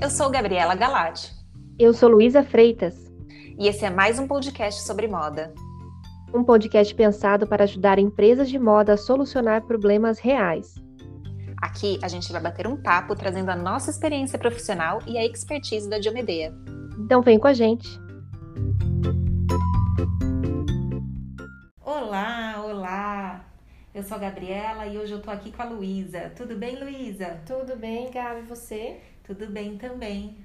Eu sou Gabriela Galati. Eu sou Luísa Freitas. E esse é mais um podcast sobre moda. Um podcast pensado para ajudar empresas de moda a solucionar problemas reais. Aqui a gente vai bater um papo trazendo a nossa experiência profissional e a expertise da Diomedea. Então vem com a gente. Olá, olá! Eu sou a Gabriela e hoje eu tô aqui com a Luísa. Tudo bem, Luísa? Tudo bem, Gabi, e você? Tudo bem também.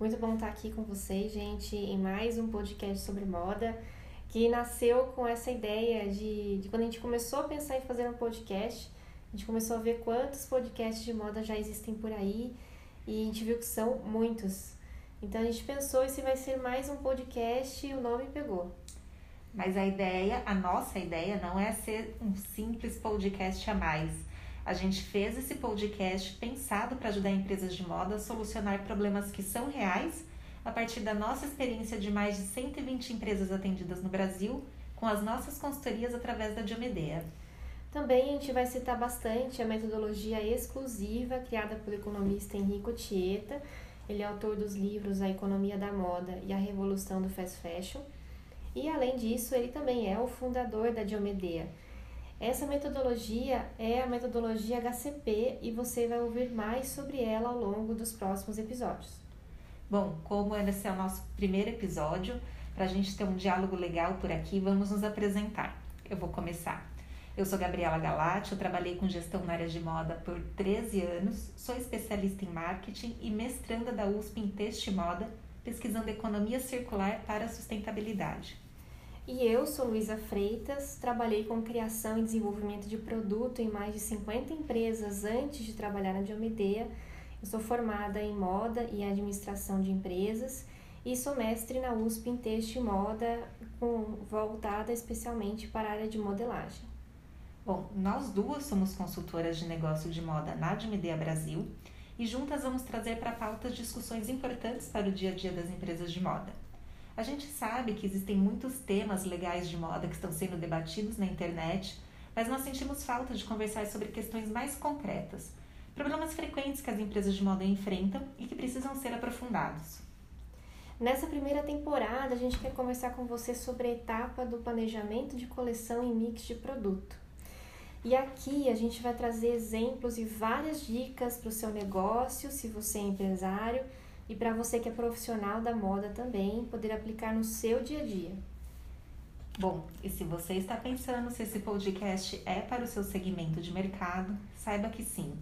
Muito bom estar aqui com vocês, gente, em mais um podcast sobre moda, que nasceu com essa ideia de, de quando a gente começou a pensar em fazer um podcast, a gente começou a ver quantos podcasts de moda já existem por aí e a gente viu que são muitos. Então a gente pensou esse vai ser mais um podcast e o nome pegou. Mas a ideia, a nossa ideia não é ser um simples podcast a mais a gente fez esse podcast pensado para ajudar empresas de moda a solucionar problemas que são reais a partir da nossa experiência de mais de 120 empresas atendidas no Brasil com as nossas consultorias através da Diomedea. Também a gente vai citar bastante a metodologia exclusiva criada pelo economista Henrico Tieta. Ele é autor dos livros A Economia da Moda e A Revolução do Fast Fashion. E além disso, ele também é o fundador da Diomedea essa metodologia é a metodologia HCP e você vai ouvir mais sobre ela ao longo dos próximos episódios. Bom, como esse é o nosso primeiro episódio, para a gente ter um diálogo legal por aqui, vamos nos apresentar. Eu vou começar. Eu sou Gabriela Galati, eu trabalhei com gestão na área de moda por 13 anos, sou especialista em marketing e mestranda da USP em Texto e Moda, pesquisando economia circular para sustentabilidade. E eu sou Luísa Freitas, trabalhei com criação e desenvolvimento de produto em mais de 50 empresas antes de trabalhar na Diomedeia. Eu sou formada em moda e administração de empresas e sou mestre na USP em texto e moda, com, voltada especialmente para a área de modelagem. Bom, nós duas somos consultoras de negócio de moda na Diomedeia Brasil e juntas vamos trazer para a pauta discussões importantes para o dia a dia das empresas de moda. A gente sabe que existem muitos temas legais de moda que estão sendo debatidos na internet, mas nós sentimos falta de conversar sobre questões mais concretas, problemas frequentes que as empresas de moda enfrentam e que precisam ser aprofundados. Nessa primeira temporada, a gente quer conversar com você sobre a etapa do planejamento de coleção e mix de produto. E aqui a gente vai trazer exemplos e várias dicas para o seu negócio, se você é empresário e para você que é profissional da moda também poder aplicar no seu dia a dia. Bom, e se você está pensando se esse podcast é para o seu segmento de mercado, saiba que sim.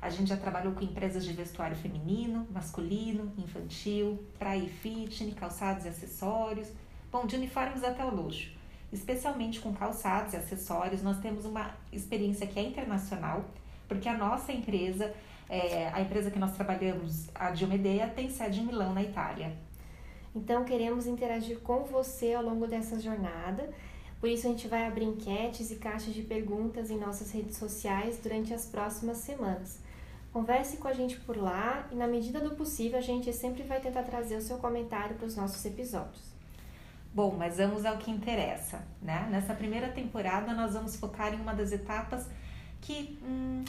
A gente já trabalhou com empresas de vestuário feminino, masculino, infantil, praia e fitness, calçados e acessórios, bom, de uniformes até o luxo. Especialmente com calçados e acessórios, nós temos uma experiência que é internacional, porque a nossa empresa é, a empresa que nós trabalhamos, a Diomedeia, tem sede em Milão, na Itália. Então, queremos interagir com você ao longo dessa jornada. Por isso, a gente vai abrir enquetes e caixas de perguntas em nossas redes sociais durante as próximas semanas. Converse com a gente por lá e, na medida do possível, a gente sempre vai tentar trazer o seu comentário para os nossos episódios. Bom, mas vamos ao que interessa, né? Nessa primeira temporada, nós vamos focar em uma das etapas que hum,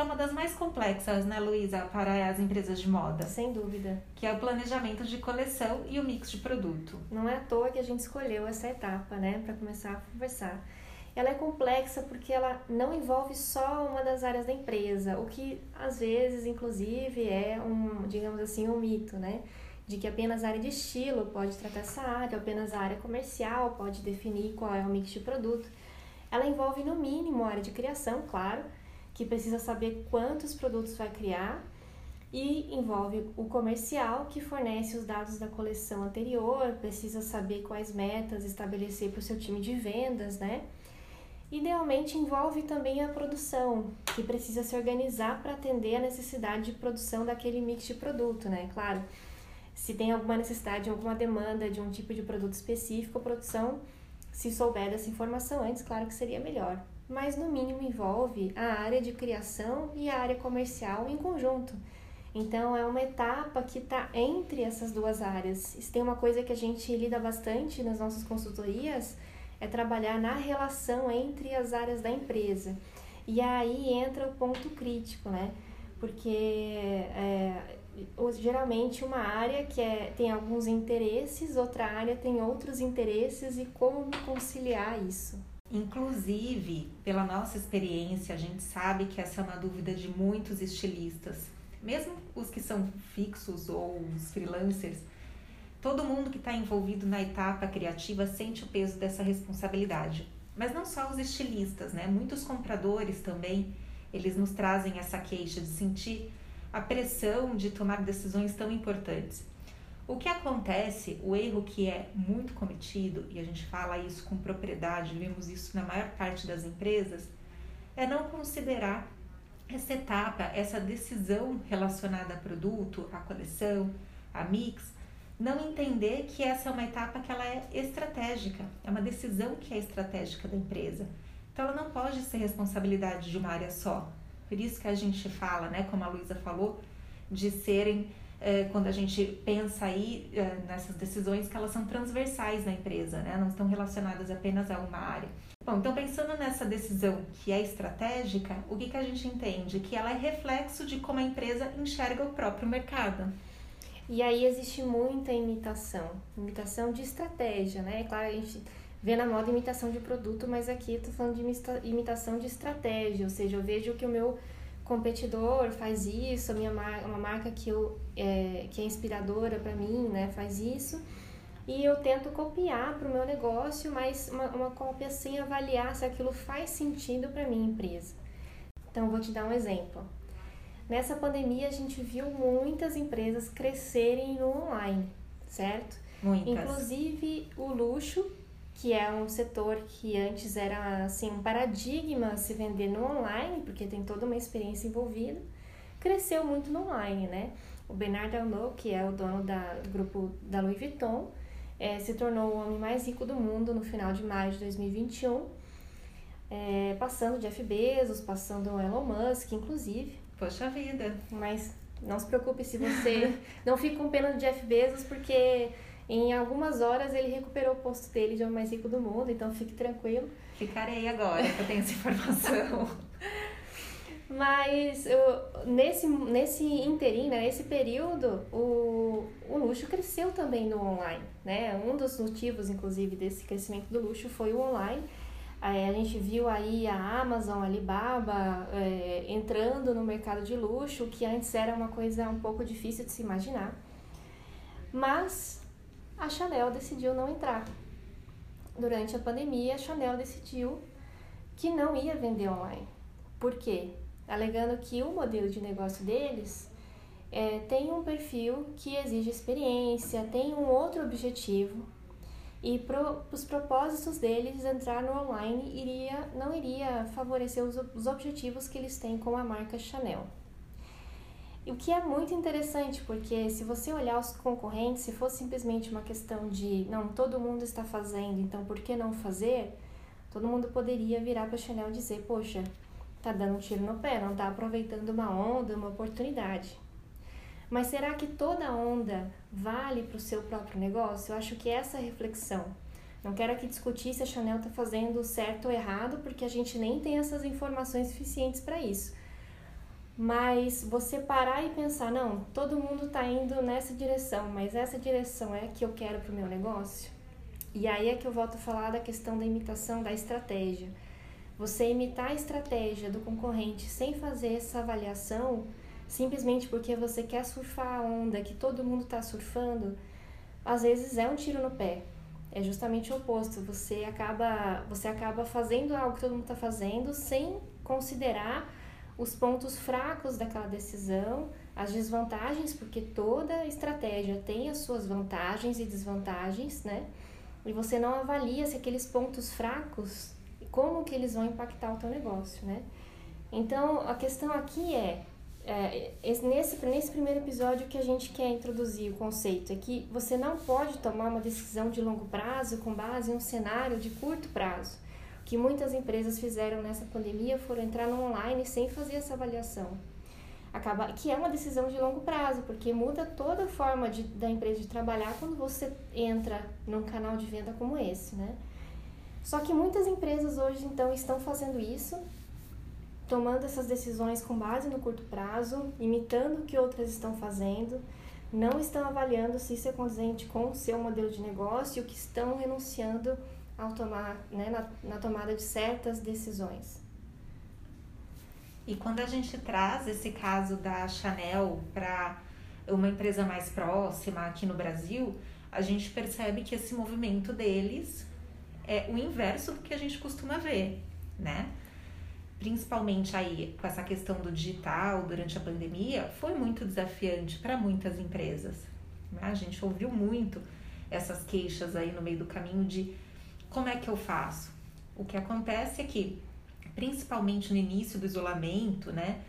é uma das mais complexas, né, Luísa, para as empresas de moda. Sem dúvida. Que é o planejamento de coleção e o mix de produto. Não é à toa que a gente escolheu essa etapa, né, para começar a conversar. Ela é complexa porque ela não envolve só uma das áreas da empresa, o que às vezes, inclusive, é um, digamos assim, um mito, né? De que apenas a área de estilo pode tratar essa área, apenas a área comercial pode definir qual é o mix de produto. Ela envolve, no mínimo, a área de criação, claro, que precisa saber quantos produtos vai criar e envolve o comercial, que fornece os dados da coleção anterior, precisa saber quais metas estabelecer para o seu time de vendas, né? Idealmente envolve também a produção, que precisa se organizar para atender a necessidade de produção daquele mix de produto, né? Claro, se tem alguma necessidade, alguma demanda de um tipo de produto específico, a produção, se souber dessa informação antes, claro que seria melhor mas no mínimo envolve a área de criação e a área comercial em conjunto. Então é uma etapa que está entre essas duas áreas. Se tem uma coisa que a gente lida bastante nas nossas consultorias, é trabalhar na relação entre as áreas da empresa. E aí entra o ponto crítico, né? porque é, geralmente uma área que é, tem alguns interesses, outra área tem outros interesses e como conciliar isso. Inclusive, pela nossa experiência, a gente sabe que essa é uma dúvida de muitos estilistas, mesmo os que são fixos ou os freelancers. Todo mundo que está envolvido na etapa criativa sente o peso dessa responsabilidade. Mas não só os estilistas, né? Muitos compradores também, eles nos trazem essa queixa de sentir a pressão de tomar decisões tão importantes. O que acontece, o erro que é muito cometido, e a gente fala isso com propriedade, vemos isso na maior parte das empresas, é não considerar essa etapa, essa decisão relacionada a produto, a coleção, a mix, não entender que essa é uma etapa que ela é estratégica, é uma decisão que é estratégica da empresa. Então ela não pode ser responsabilidade de uma área só. Por isso que a gente fala, né, como a Luísa falou, de serem é, quando a gente pensa aí é, nessas decisões que elas são transversais na empresa, né? não estão relacionadas apenas a uma área. Bom, então pensando nessa decisão que é estratégica, o que, que a gente entende? Que ela é reflexo de como a empresa enxerga o próprio mercado. E aí existe muita imitação, imitação de estratégia, né? Claro, a gente vê na moda imitação de produto, mas aqui eu tô falando de imitação de estratégia, ou seja, eu vejo que o meu competidor faz isso, a minha marca, uma marca que, eu, é, que é inspiradora para mim, né, faz isso. E eu tento copiar para o meu negócio, mas uma, uma cópia sem avaliar se aquilo faz sentido para minha empresa. Então, vou te dar um exemplo. Nessa pandemia, a gente viu muitas empresas crescerem no online, certo? Muitas. Inclusive o luxo, que é um setor que antes era assim um paradigma se vender no online, porque tem toda uma experiência envolvida, cresceu muito no online, né? O Bernard Arnault, que é o dono da, do grupo da Louis Vuitton, é, se tornou o homem mais rico do mundo no final de maio de 2021, é, passando Jeff Bezos, passando o Elon Musk, inclusive. Poxa vida! Mas não se preocupe se você não fica com pena do Jeff Bezos, porque em algumas horas ele recuperou o posto dele de homem mais rico do mundo, então fique tranquilo. Ficarei agora que eu tenho essa informação. Mas eu, nesse, nesse interim, né, nesse período, o, o luxo cresceu também no online. Né? Um dos motivos, inclusive, desse crescimento do luxo foi o online. É, a gente viu aí a Amazon, a Alibaba é, entrando no mercado de luxo, que antes era uma coisa um pouco difícil de se imaginar. Mas a Chanel decidiu não entrar. Durante a pandemia, a Chanel decidiu que não ia vender online. Por quê? Alegando que o modelo de negócio deles é, tem um perfil que exige experiência, tem um outro objetivo e para os propósitos deles entrar no online iria não iria favorecer os, os objetivos que eles têm com a marca Chanel. O que é muito interessante, porque se você olhar os concorrentes, se fosse simplesmente uma questão de não, todo mundo está fazendo, então por que não fazer? Todo mundo poderia virar para a Chanel e dizer, poxa, tá dando um tiro no pé, não tá aproveitando uma onda, uma oportunidade. Mas será que toda onda vale para o seu próprio negócio? Eu acho que essa é reflexão. Não quero aqui discutir se a Chanel está fazendo certo ou errado, porque a gente nem tem essas informações suficientes para isso. Mas você parar e pensar, não, todo mundo está indo nessa direção, mas essa direção é a que eu quero para o meu negócio? E aí é que eu volto a falar da questão da imitação da estratégia. Você imitar a estratégia do concorrente sem fazer essa avaliação, simplesmente porque você quer surfar a onda que todo mundo está surfando, às vezes é um tiro no pé. É justamente o oposto. Você acaba, você acaba fazendo algo que todo mundo está fazendo sem considerar os pontos fracos daquela decisão, as desvantagens, porque toda estratégia tem as suas vantagens e desvantagens, né? E você não avalia se aqueles pontos fracos, como que eles vão impactar o teu negócio, né? Então, a questão aqui é, é nesse, nesse primeiro episódio que a gente quer introduzir o conceito é que você não pode tomar uma decisão de longo prazo com base em um cenário de curto prazo que muitas empresas fizeram nessa pandemia foram entrar no online sem fazer essa avaliação. Acaba, que é uma decisão de longo prazo, porque muda toda a forma de, da empresa de trabalhar quando você entra num canal de venda como esse, né? Só que muitas empresas hoje então estão fazendo isso tomando essas decisões com base no curto prazo, imitando o que outras estão fazendo, não estão avaliando se isso é condizente com o seu modelo de negócio o que estão renunciando ao tomar, né, na, na tomada de certas decisões. E quando a gente traz esse caso da Chanel para uma empresa mais próxima aqui no Brasil, a gente percebe que esse movimento deles é o inverso do que a gente costuma ver, né? Principalmente aí com essa questão do digital durante a pandemia, foi muito desafiante para muitas empresas. Né? A gente ouviu muito essas queixas aí no meio do caminho de como é que eu faço? O que acontece é que, principalmente no início do isolamento, né,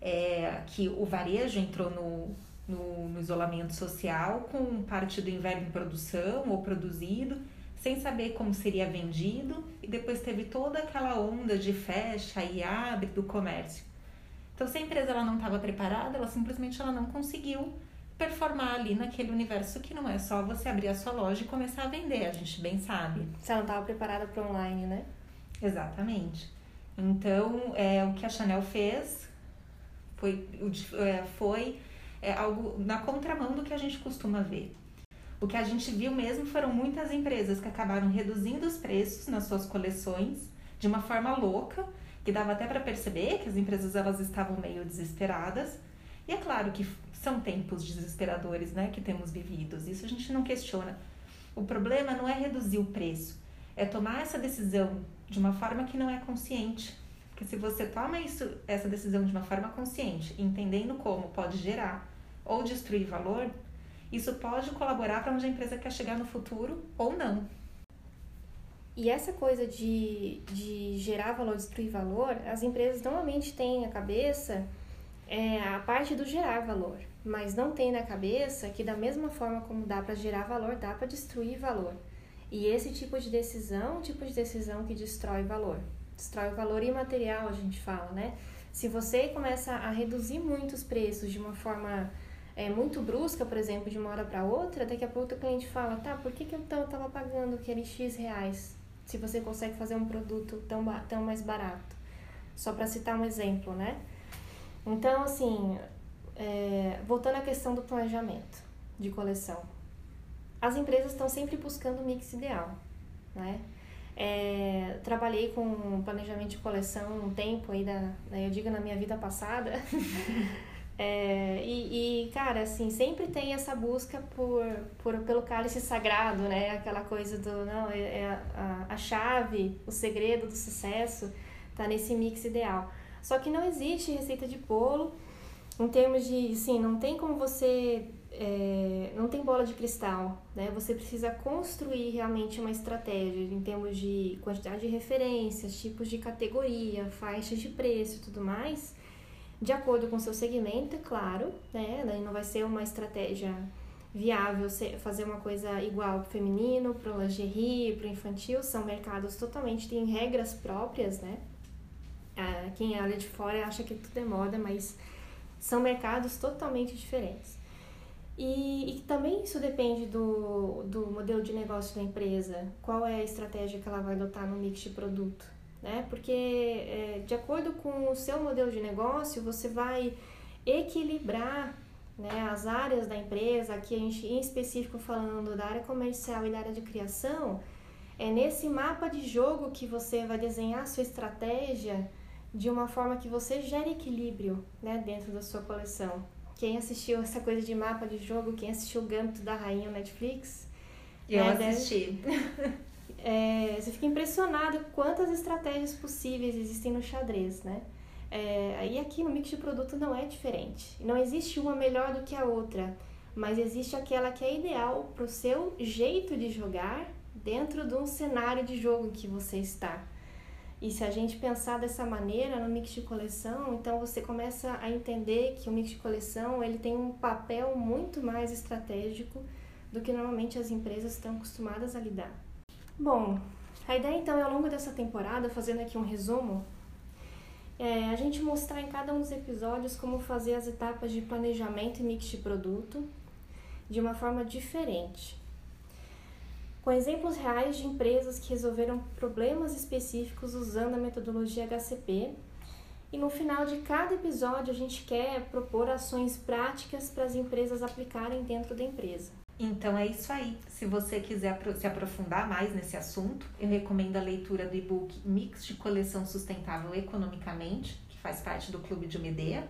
é, que o varejo entrou no, no, no isolamento social com parte do inverno em produção ou produzido, sem saber como seria vendido, e depois teve toda aquela onda de fecha e abre do comércio. Então, se a empresa ela não estava preparada, ela simplesmente ela não conseguiu performar ali naquele universo que não é só você abrir a sua loja e começar a vender, a gente bem sabe. Você não estava preparada para online, né? Exatamente. Então, é, o que a Chanel fez foi, é, foi é, algo na contramão do que a gente costuma ver. O que a gente viu mesmo foram muitas empresas que acabaram reduzindo os preços nas suas coleções de uma forma louca, que dava até para perceber que as empresas elas estavam meio desesperadas. E é claro que são tempos desesperadores, né, que temos vividos. Isso a gente não questiona. O problema não é reduzir o preço, é tomar essa decisão de uma forma que não é consciente. Porque se você toma isso, essa decisão de uma forma consciente, entendendo como pode gerar ou destruir valor, isso pode colaborar para onde a empresa quer chegar no futuro ou não. E essa coisa de, de gerar valor, destruir valor, as empresas normalmente têm a cabeça é, a parte do gerar valor mas não tem na cabeça que da mesma forma como dá para gerar valor, dá para destruir valor. E esse tipo de decisão, tipo de decisão que destrói valor. Destrói o valor imaterial, a gente fala, né? Se você começa a reduzir muito os preços de uma forma é, muito brusca, por exemplo, de uma hora para outra, daqui a pouco o cliente fala, tá, por que, que eu estava pagando aquele X reais se você consegue fazer um produto tão, tão mais barato? Só para citar um exemplo, né? Então, assim, é, voltando à questão do planejamento de coleção, as empresas estão sempre buscando o mix ideal, né? É, trabalhei com planejamento de coleção um tempo aí da, né, eu digo na minha vida passada. É, e, e, cara assim sempre tem essa busca por, por pelo cálice sagrado né? Aquela coisa do não é, é a, a chave o segredo do sucesso tá nesse mix ideal. Só que não existe receita de bolo em termos de, sim, não tem como você, é, não tem bola de cristal, né? Você precisa construir realmente uma estratégia em termos de quantidade de referências, tipos de categoria, faixas de preço e tudo mais, de acordo com o seu segmento, é claro, né? Daí não vai ser uma estratégia viável fazer uma coisa igual para feminino, para lingerie, para infantil, são mercados totalmente, têm regras próprias, né? Ah, quem olha de fora acha que tudo é moda, mas são mercados totalmente diferentes. E, e, também isso depende do, do modelo de negócio da empresa, qual é a estratégia que ela vai adotar no mix de produto. Né? Porque, é, de acordo com o seu modelo de negócio, você vai equilibrar né, as áreas da empresa, aqui a gente em específico falando da área comercial e da área de criação, é nesse mapa de jogo que você vai desenhar a sua estratégia de uma forma que você gere equilíbrio né, dentro da sua coleção. Quem assistiu essa coisa de mapa de jogo, quem assistiu o Gambito da Rainha no Netflix? Eu é, assisti. Deve, é, você fica impressionado quantas estratégias possíveis existem no xadrez, né? É, e aqui no mix de produto não é diferente. Não existe uma melhor do que a outra, mas existe aquela que é ideal para o seu jeito de jogar dentro de um cenário de jogo que você está. E se a gente pensar dessa maneira no mix de coleção, então você começa a entender que o mix de coleção ele tem um papel muito mais estratégico do que normalmente as empresas estão acostumadas a lidar. Bom, a ideia então é ao longo dessa temporada, fazendo aqui um resumo, é a gente mostrar em cada um dos episódios como fazer as etapas de planejamento e mix de produto de uma forma diferente com exemplos reais de empresas que resolveram problemas específicos usando a metodologia HCP E no final de cada episódio, a gente quer propor ações práticas para as empresas aplicarem dentro da empresa. Então é isso aí. Se você quiser se aprofundar mais nesse assunto, eu recomendo a leitura do e-book Mix de Coleção Sustentável Economicamente, que faz parte do Clube de Medea.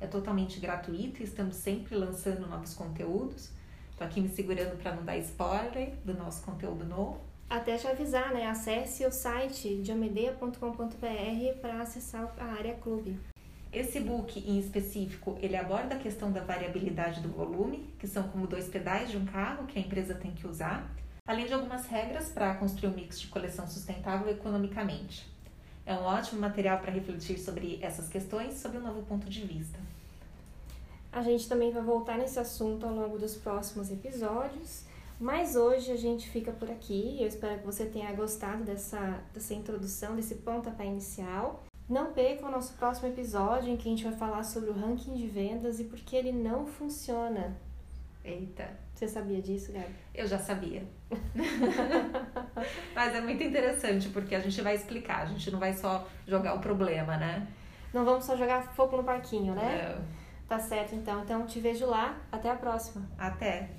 É totalmente gratuito e estamos sempre lançando novos conteúdos. Estou aqui me segurando para não dar spoiler do nosso conteúdo novo. Até te avisar, né? Acesse o site diomedeia.com.br para acessar a área clube. Esse book em específico, ele aborda a questão da variabilidade do volume, que são como dois pedais de um carro que a empresa tem que usar, além de algumas regras para construir um mix de coleção sustentável economicamente. É um ótimo material para refletir sobre essas questões sob um novo ponto de vista. A gente também vai voltar nesse assunto ao longo dos próximos episódios. Mas hoje a gente fica por aqui. Eu espero que você tenha gostado dessa, dessa introdução, desse pontapé inicial. Não perca o nosso próximo episódio em que a gente vai falar sobre o ranking de vendas e por que ele não funciona. Eita. Você sabia disso, Gabi? Eu já sabia. Mas é muito interessante porque a gente vai explicar, a gente não vai só jogar o problema, né? Não vamos só jogar fogo no parquinho, né? É. Tá certo, então. Então te vejo lá. Até a próxima. Até.